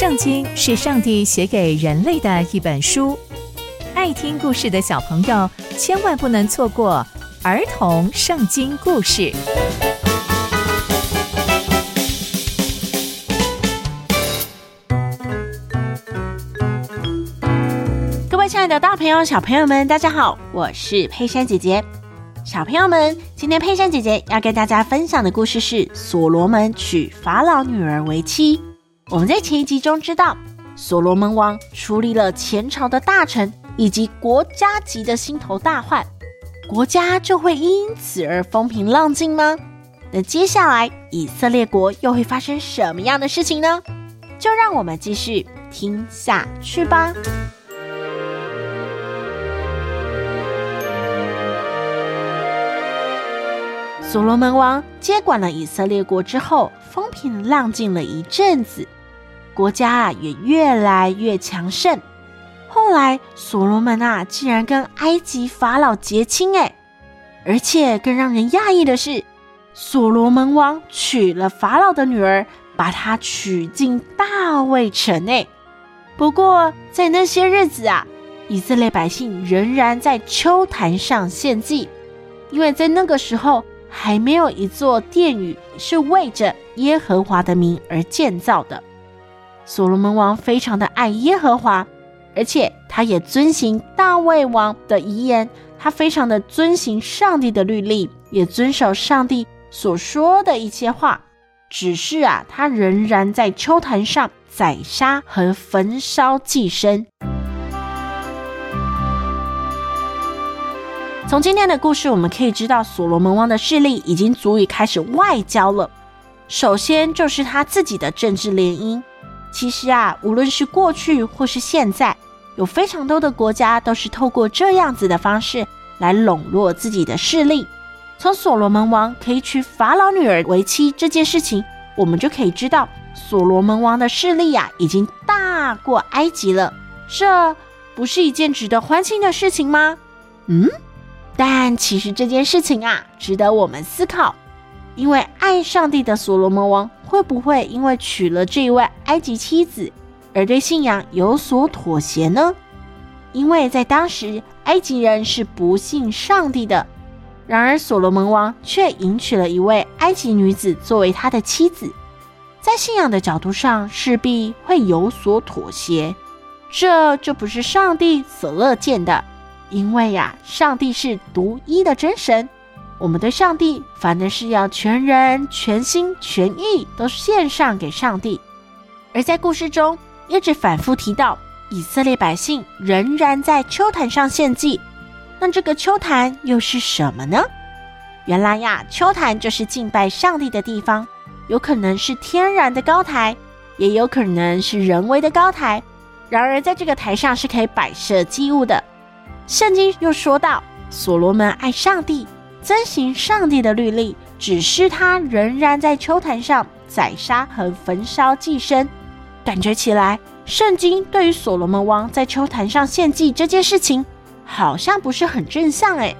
圣经是上帝写给人类的一本书，爱听故事的小朋友千万不能错过儿童圣经故事。各位亲爱的大朋友、小朋友们，大家好，我是佩珊姐姐。小朋友们，今天佩珊姐姐要跟大家分享的故事是所罗门娶法老女儿为妻。我们在前一集中知道，所罗门王处理了前朝的大臣以及国家级的心头大患，国家就会因此而风平浪静吗？那接下来以色列国又会发生什么样的事情呢？就让我们继续听下去吧。所罗门王接管了以色列国之后，风平浪静了一阵子。国家啊也越来越强盛。后来，所罗门啊竟然跟埃及法老结亲哎，而且更让人讶异的是，所罗门王娶了法老的女儿，把她娶进大卫城哎。不过，在那些日子啊，以色列百姓仍然在秋坛上献祭，因为在那个时候还没有一座殿宇是为着耶和华的名而建造的。所罗门王非常的爱耶和华，而且他也遵行大卫王的遗言，他非常的遵行上帝的律例，也遵守上帝所说的一切话。只是啊，他仍然在秋坛上宰杀和焚烧祭牲。从今天的故事，我们可以知道，所罗门王的势力已经足以开始外交了。首先就是他自己的政治联姻。其实啊，无论是过去或是现在，有非常多的国家都是透过这样子的方式来笼络自己的势力。从所罗门王可以娶法老女儿为妻这件事情，我们就可以知道，所罗门王的势力呀、啊，已经大过埃及了。这不是一件值得欢庆的事情吗？嗯，但其实这件事情啊，值得我们思考。因为爱上帝的所罗门王会不会因为娶了这一位埃及妻子而对信仰有所妥协呢？因为在当时埃及人是不信上帝的，然而所罗门王却迎娶了一位埃及女子作为他的妻子，在信仰的角度上势必会有所妥协，这就不是上帝所乐见的。因为呀，上帝是独一的真神。我们对上帝，反而是要全人、全心、全意都献上给上帝。而在故事中，一直反复提到以色列百姓仍然在秋坛上献祭。那这个秋坛又是什么呢？原来呀，秋坛就是敬拜上帝的地方，有可能是天然的高台，也有可能是人为的高台。然而，在这个台上是可以摆设祭物的。圣经又说到，所罗门爱上帝。遵行上帝的律例，只是他仍然在秋坛上宰杀和焚烧祭牲。感觉起来，圣经对于所罗门王在秋坛上献祭这件事情，好像不是很正向诶。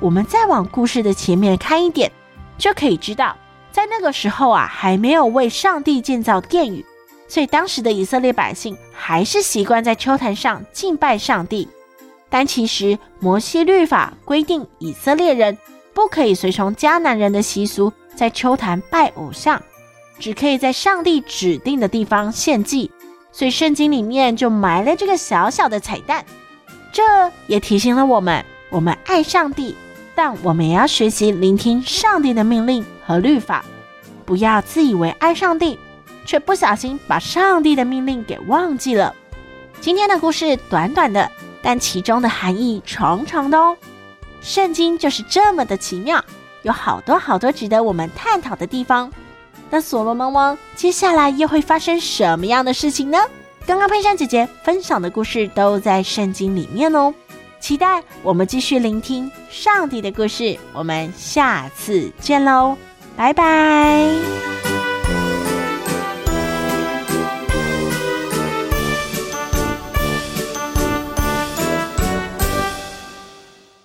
我们再往故事的前面看一点，就可以知道，在那个时候啊，还没有为上帝建造殿宇，所以当时的以色列百姓还是习惯在秋坛上敬拜上帝。但其实，摩西律法规定以色列人不可以随从迦南人的习俗，在秋坛拜偶像，只可以在上帝指定的地方献祭。所以圣经里面就埋了这个小小的彩蛋。这也提醒了我们：我们爱上帝，但我们也要学习聆听上帝的命令和律法，不要自以为爱上帝，却不小心把上帝的命令给忘记了。今天的故事短短的。但其中的含义长长的哦，圣经就是这么的奇妙，有好多好多值得我们探讨的地方。那所罗门王接下来又会发生什么样的事情呢？刚刚佩珊姐姐分享的故事都在圣经里面哦，期待我们继续聆听上帝的故事。我们下次见喽，拜拜。